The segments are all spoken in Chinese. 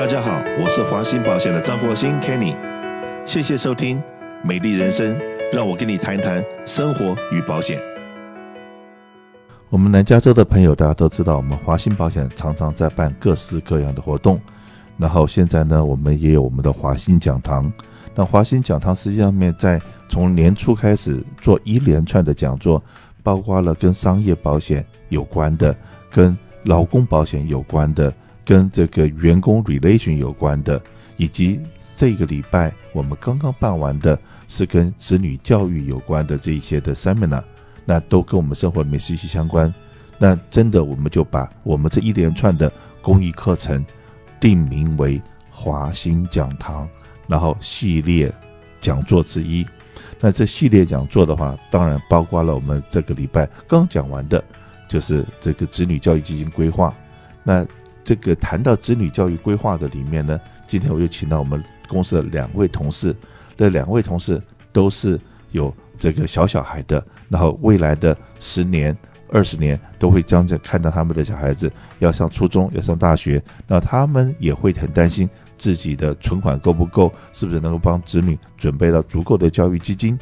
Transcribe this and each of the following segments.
大家好，我是华兴保险的张国兴 Kenny，谢谢收听《美丽人生》，让我跟你谈谈生活与保险。我们南加州的朋友大家都知道，我们华兴保险常常在办各式各样的活动，然后现在呢，我们也有我们的华兴讲堂。那华兴讲堂实际上面在从年初开始做一连串的讲座，包括了跟商业保险有关的，跟劳工保险有关的，跟这个员工 relation 有关的，以及这个礼拜我们刚刚办完的是跟子女教育有关的这一些的 seminar，那都跟我们生活里面息息相关。那真的我们就把我们这一连串的公益课程定名为华兴讲堂。然后系列讲座之一，那这系列讲座的话，当然包括了我们这个礼拜刚讲完的，就是这个子女教育基金规划。那这个谈到子女教育规划的里面呢，今天我又请到我们公司的两位同事，这两位同事都是有这个小小孩的，然后未来的十年、二十年都会将这看到他们的小孩子要上初中、要上大学，那他们也会很担心。自己的存款够不够？是不是能够帮子女准备到足够的教育基金？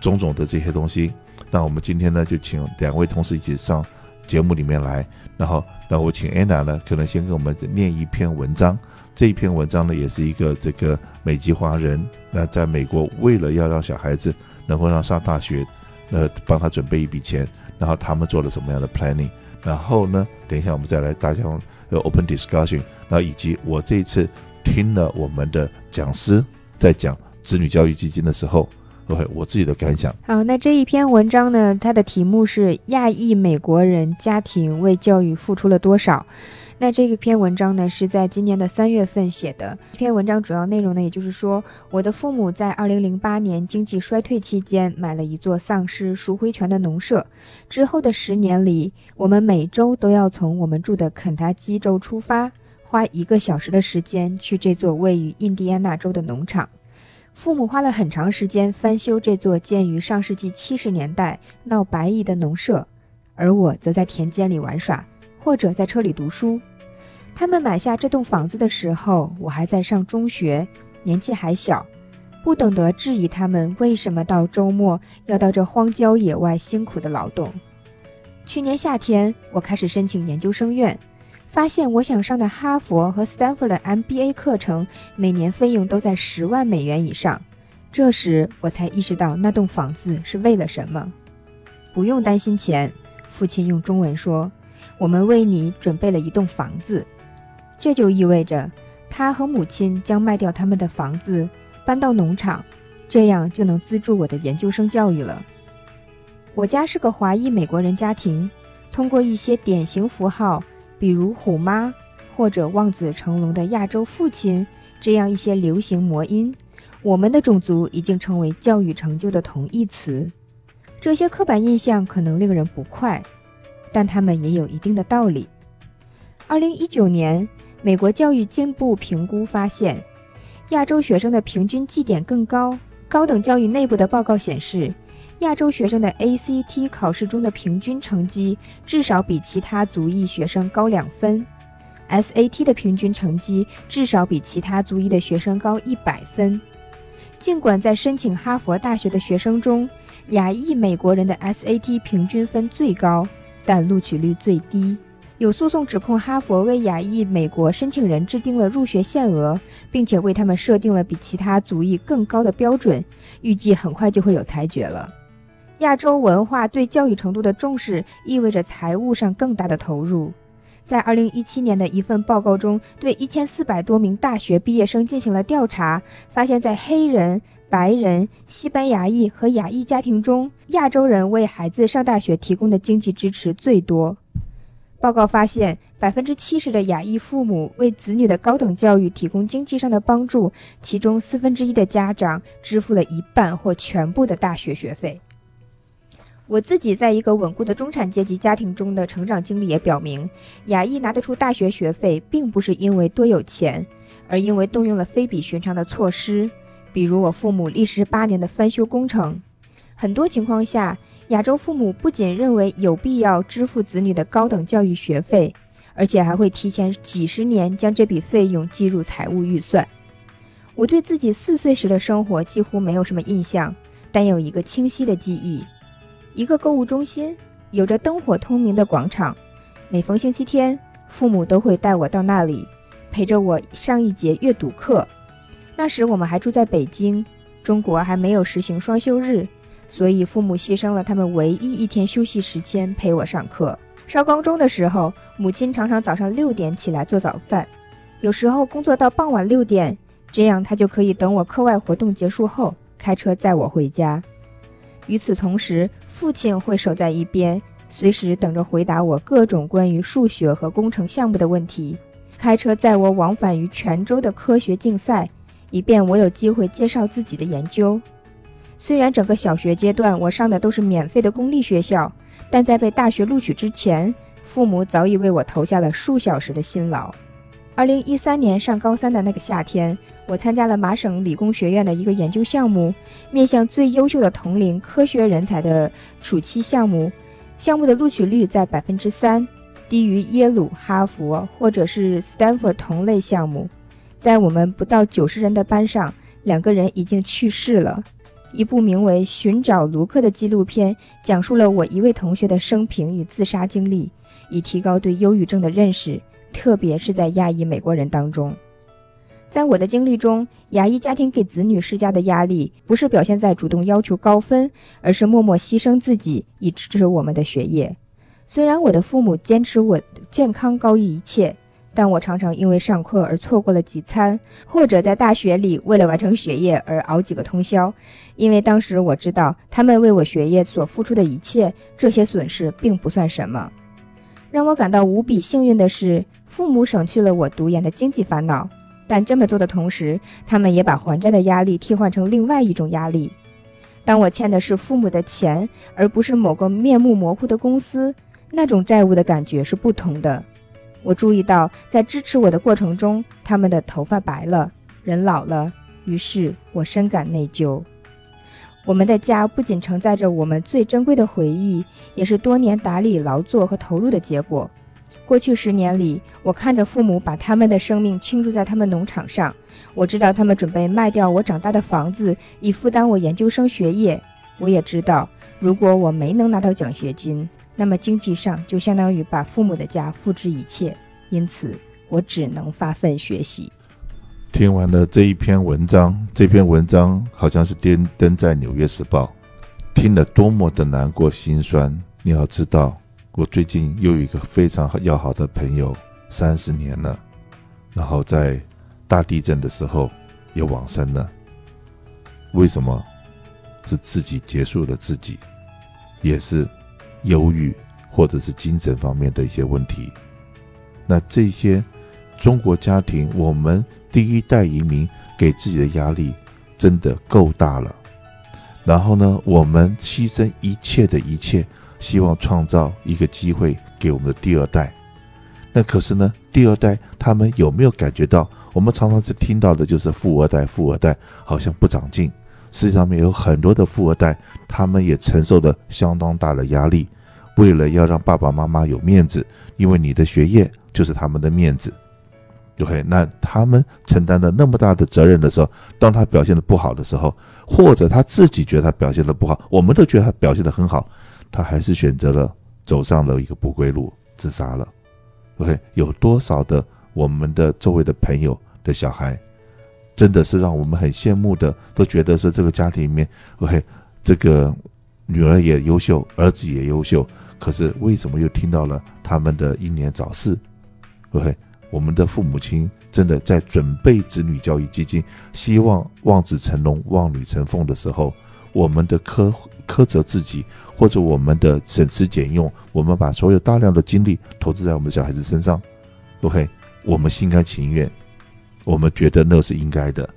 种种的这些东西。那我们今天呢，就请两位同事一起上节目里面来。然后，那我请安娜呢，可能先给我们念一篇文章。这一篇文章呢，也是一个这个美籍华人，那在美国为了要让小孩子能够让上大学，呃，帮他准备一笔钱，然后他们做了什么样的 planning？然后呢，等一下我们再来大家呃 open discussion，然后以及我这一次。听了我们的讲师在讲子女教育基金的时候，OK，我自己的感想。好，那这一篇文章呢，它的题目是“亚裔美国人家庭为教育付出了多少”。那这一篇文章呢，是在今年的三月份写的。这篇文章主要内容呢，也就是说，我的父母在二零零八年经济衰退期间买了一座丧失赎回权的农舍。之后的十年里，我们每周都要从我们住的肯塔基州出发。花一个小时的时间去这座位于印第安纳州的农场，父母花了很长时间翻修这座建于上世纪七十年代闹白蚁的农舍，而我则在田间里玩耍，或者在车里读书。他们买下这栋房子的时候，我还在上中学，年纪还小，不懂得质疑他们为什么到周末要到这荒郊野外辛苦的劳动。去年夏天，我开始申请研究生院。发现我想上的哈佛和斯坦福的 MBA 课程每年费用都在十万美元以上，这时我才意识到那栋房子是为了什么。不用担心钱，父亲用中文说：“我们为你准备了一栋房子。”这就意味着他和母亲将卖掉他们的房子，搬到农场，这样就能资助我的研究生教育了。我家是个华裔美国人家庭，通过一些典型符号。比如虎妈或者望子成龙的亚洲父亲这样一些流行魔音，我们的种族已经成为教育成就的同义词。这些刻板印象可能令人不快，但他们也有一定的道理。二零一九年，美国教育进步评估发现，亚洲学生的平均绩点更高。高等教育内部的报告显示。亚洲学生的 ACT 考试中的平均成绩至少比其他族裔学生高两分，SAT 的平均成绩至少比其他族裔的学生高一百分。尽管在申请哈佛大学的学生中，亚裔美国人的 SAT 平均分最高，但录取率最低。有诉讼指控哈佛为亚裔美国申请人制定了入学限额，并且为他们设定了比其他族裔更高的标准，预计很快就会有裁决了。亚洲文化对教育程度的重视意味着财务上更大的投入。在2017年的一份报告中，对1400多名大学毕业生进行了调查，发现，在黑人、白人、西班牙裔和亚裔家庭中，亚洲人为孩子上大学提供的经济支持最多。报告发现，70%的亚裔父母为子女的高等教育提供经济上的帮助，其中四分之一的家长支付了一半或全部的大学学费。我自己在一个稳固的中产阶级家庭中的成长经历也表明，亚裔拿得出大学学费，并不是因为多有钱，而因为动用了非比寻常的措施，比如我父母历时八年的翻修工程。很多情况下，亚洲父母不仅认为有必要支付子女的高等教育学费，而且还会提前几十年将这笔费用计入财务预算。我对自己四岁时的生活几乎没有什么印象，但有一个清晰的记忆：一个购物中心，有着灯火通明的广场。每逢星期天，父母都会带我到那里，陪着我上一节阅读课。那时我们还住在北京，中国还没有实行双休日，所以父母牺牲了他们唯一一天休息时间陪我上课。上高中的时候，母亲常常早上六点起来做早饭，有时候工作到傍晚六点，这样她就可以等我课外活动结束后开车载我回家。与此同时，父亲会守在一边。随时等着回答我各种关于数学和工程项目的问题，开车载我往返于泉州的科学竞赛，以便我有机会介绍自己的研究。虽然整个小学阶段我上的都是免费的公立学校，但在被大学录取之前，父母早已为我投下了数小时的辛劳。二零一三年上高三的那个夏天，我参加了麻省理工学院的一个研究项目，面向最优秀的同龄科学人才的暑期项目。项目的录取率在百分之三，低于耶鲁、哈佛或者是 Stanford 同类项目。在我们不到九十人的班上，两个人已经去世了。一部名为《寻找卢克》的纪录片讲述了我一位同学的生平与自杀经历，以提高对忧郁症的认识，特别是在亚裔美国人当中。在我的经历中，亚裔家庭给子女施加的压力，不是表现在主动要求高分，而是默默牺牲自己以支持我们的学业。虽然我的父母坚持我健康高于一切，但我常常因为上课而错过了几餐，或者在大学里为了完成学业而熬几个通宵。因为当时我知道，他们为我学业所付出的一切，这些损失并不算什么。让我感到无比幸运的是，父母省去了我读研的经济烦恼。但这么做的同时，他们也把还债的压力替换成另外一种压力。当我欠的是父母的钱，而不是某个面目模糊的公司，那种债务的感觉是不同的。我注意到，在支持我的过程中，他们的头发白了，人老了，于是我深感内疚。我们的家不仅承载着我们最珍贵的回忆，也是多年打理劳作和投入的结果。过去十年里，我看着父母把他们的生命倾注在他们农场上。我知道他们准备卖掉我长大的房子，以负担我研究生学业。我也知道，如果我没能拿到奖学金，那么经济上就相当于把父母的家付之一切。因此，我只能发奋学习。听完了这一篇文章，这篇文章好像是登登在《纽约时报》，听了多么的难过心酸。你要知道。我最近又有一个非常要好的朋友，三十年了，然后在大地震的时候也往生了。为什么？是自己结束了自己，也是忧郁或者是精神方面的一些问题。那这些中国家庭，我们第一代移民给自己的压力真的够大了。然后呢，我们牺牲一切的一切。希望创造一个机会给我们的第二代，那可是呢，第二代他们有没有感觉到？我们常常是听到的就是富二代，富二代好像不长进。实际上面有很多的富二代，他们也承受了相当大的压力，为了要让爸爸妈妈有面子，因为你的学业就是他们的面子。对，那他们承担了那么大的责任的时候，当他表现的不好的时候，或者他自己觉得他表现的不好，我们都觉得他表现的很好。他还是选择了走上了一个不归路，自杀了。OK，有多少的我们的周围的朋友的小孩，真的是让我们很羡慕的，都觉得说这个家庭里面，OK，这个女儿也优秀，儿子也优秀，可是为什么又听到了他们的英年早逝？OK，我们的父母亲真的在准备子女教育基金，希望望子成龙、望女成凤的时候，我们的苛苛责自己，或者我们的省吃俭用，我们把所有大量的精力投资在我们小孩子身上，OK，我们心甘情愿，我们觉得那是应该的，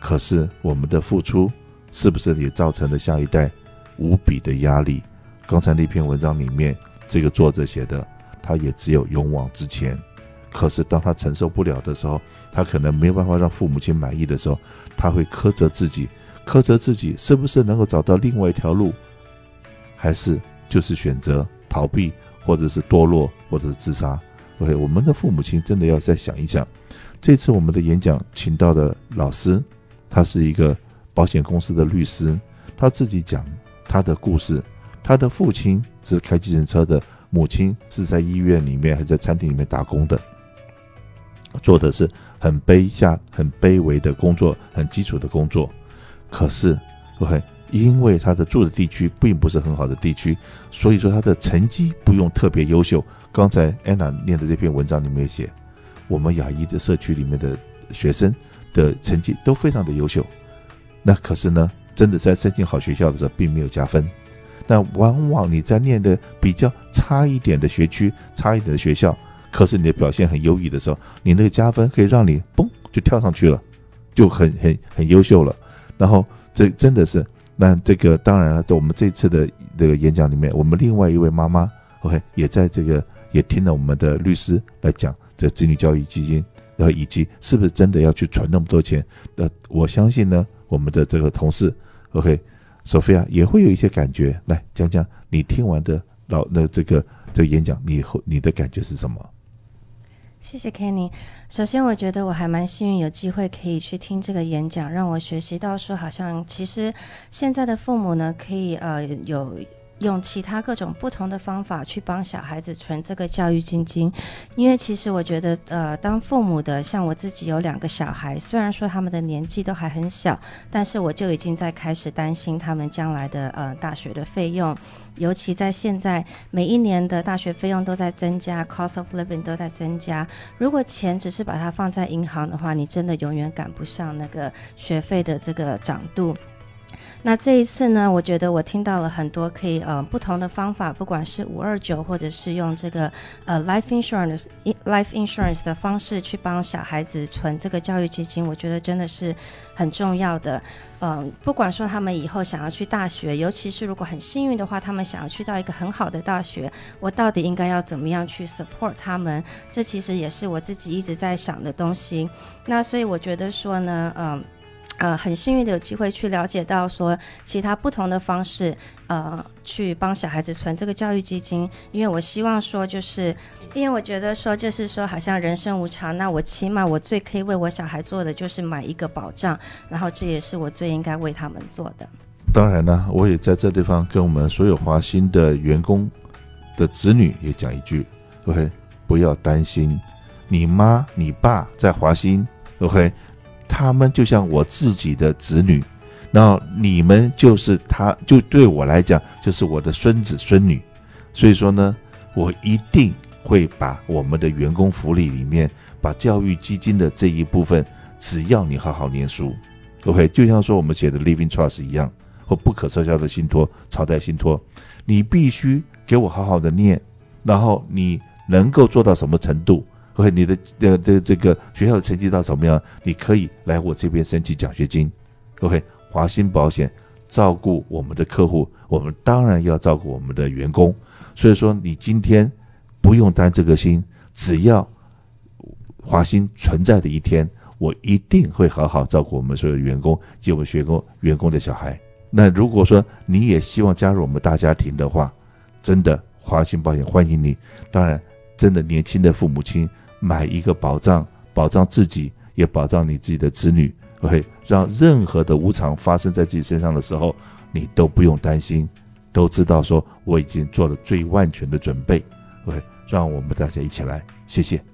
可是我们的付出是不是也造成了下一代无比的压力？刚才那篇文章里面，这个作者写的，他也只有勇往直前，可是当他承受不了的时候，他可能没有办法让父母亲满意的时候，他会苛责自己。苛责自己是不是能够找到另外一条路，还是就是选择逃避，或者是堕落，或者是自杀？OK，我们的父母亲真的要再想一想。这次我们的演讲请到的老师，他是一个保险公司的律师，他自己讲他的故事。他的父亲是开计程车的，母亲是在医院里面还在餐厅里面打工的，做的是很卑下、很卑微的工作，很基础的工作。可是，OK，因为他的住的地区并不是很好的地区，所以说他的成绩不用特别优秀。刚才安娜念的这篇文章里面写。我们亚裔的社区里面的学生的成绩都非常的优秀，那可是呢，真的在申请好学校的时候并没有加分。那往往你在念的比较差一点的学区、差一点的学校，可是你的表现很优异的时候，你那个加分可以让你嘣就跳上去了，就很很很优秀了。然后这真的是，那这个当然了，在我们这次的这个演讲里面，我们另外一位妈妈，OK，也在这个也听了我们的律师来讲。这子女教育基金，然后以及是不是真的要去存那么多钱？那我相信呢，我们的这个同事，OK，索菲亚也会有一些感觉。来讲讲你听完的老那这个这个演讲，你后你的感觉是什么？谢谢 Kenny。首先，我觉得我还蛮幸运，有机会可以去听这个演讲，让我学习到说，好像其实现在的父母呢，可以呃有。用其他各种不同的方法去帮小孩子存这个教育基金，因为其实我觉得，呃，当父母的，像我自己有两个小孩，虽然说他们的年纪都还很小，但是我就已经在开始担心他们将来的呃大学的费用，尤其在现在每一年的大学费用都在增加，cost of living 都在增加。如果钱只是把它放在银行的话，你真的永远赶不上那个学费的这个涨度。那这一次呢，我觉得我听到了很多可以呃不同的方法，不管是五二九，或者是用这个呃 life insurance life insurance 的方式去帮小孩子存这个教育基金，我觉得真的是很重要的。嗯、不管说他们以后想要去大学，尤其是如果很幸运的话，他们想要去到一个很好的大学，我到底应该要怎么样去 support 他们？这其实也是我自己一直在想的东西。那所以我觉得说呢，嗯、呃，很幸运的有机会去了解到说其他不同的方式，呃，去帮小孩子存这个教育基金。因为我希望说，就是因为我觉得说，就是说，好像人生无常，那我起码我最可以为我小孩做的就是买一个保障，然后这也是我最应该为他们做的。当然呢，我也在这地方跟我们所有华兴的员工的子女也讲一句：OK，不要担心，你妈你爸在华兴，OK。他们就像我自己的子女，那你们就是他，就对我来讲就是我的孙子孙女，所以说呢，我一定会把我们的员工福利里面，把教育基金的这一部分，只要你好好念书，OK，就像说我们写的 Living Trust 一样，或不可撤销的信托、朝代信托，你必须给我好好的念，然后你能够做到什么程度？OK，你的呃这这个学校的成绩到怎么样？你可以来我这边申请奖学金。OK，华兴保险照顾我们的客户，我们当然要照顾我们的员工。所以说，你今天不用担这个心，只要华兴存在的一天，我一定会好好照顾我们所有员工及我们学工员工的小孩。那如果说你也希望加入我们大家庭的话，真的华兴保险欢迎你。当然，真的年轻的父母亲。买一个保障，保障自己，也保障你自己的子女。OK，让任何的无常发生在自己身上的时候，你都不用担心，都知道说我已经做了最万全的准备。OK，让我们大家一起来，谢谢。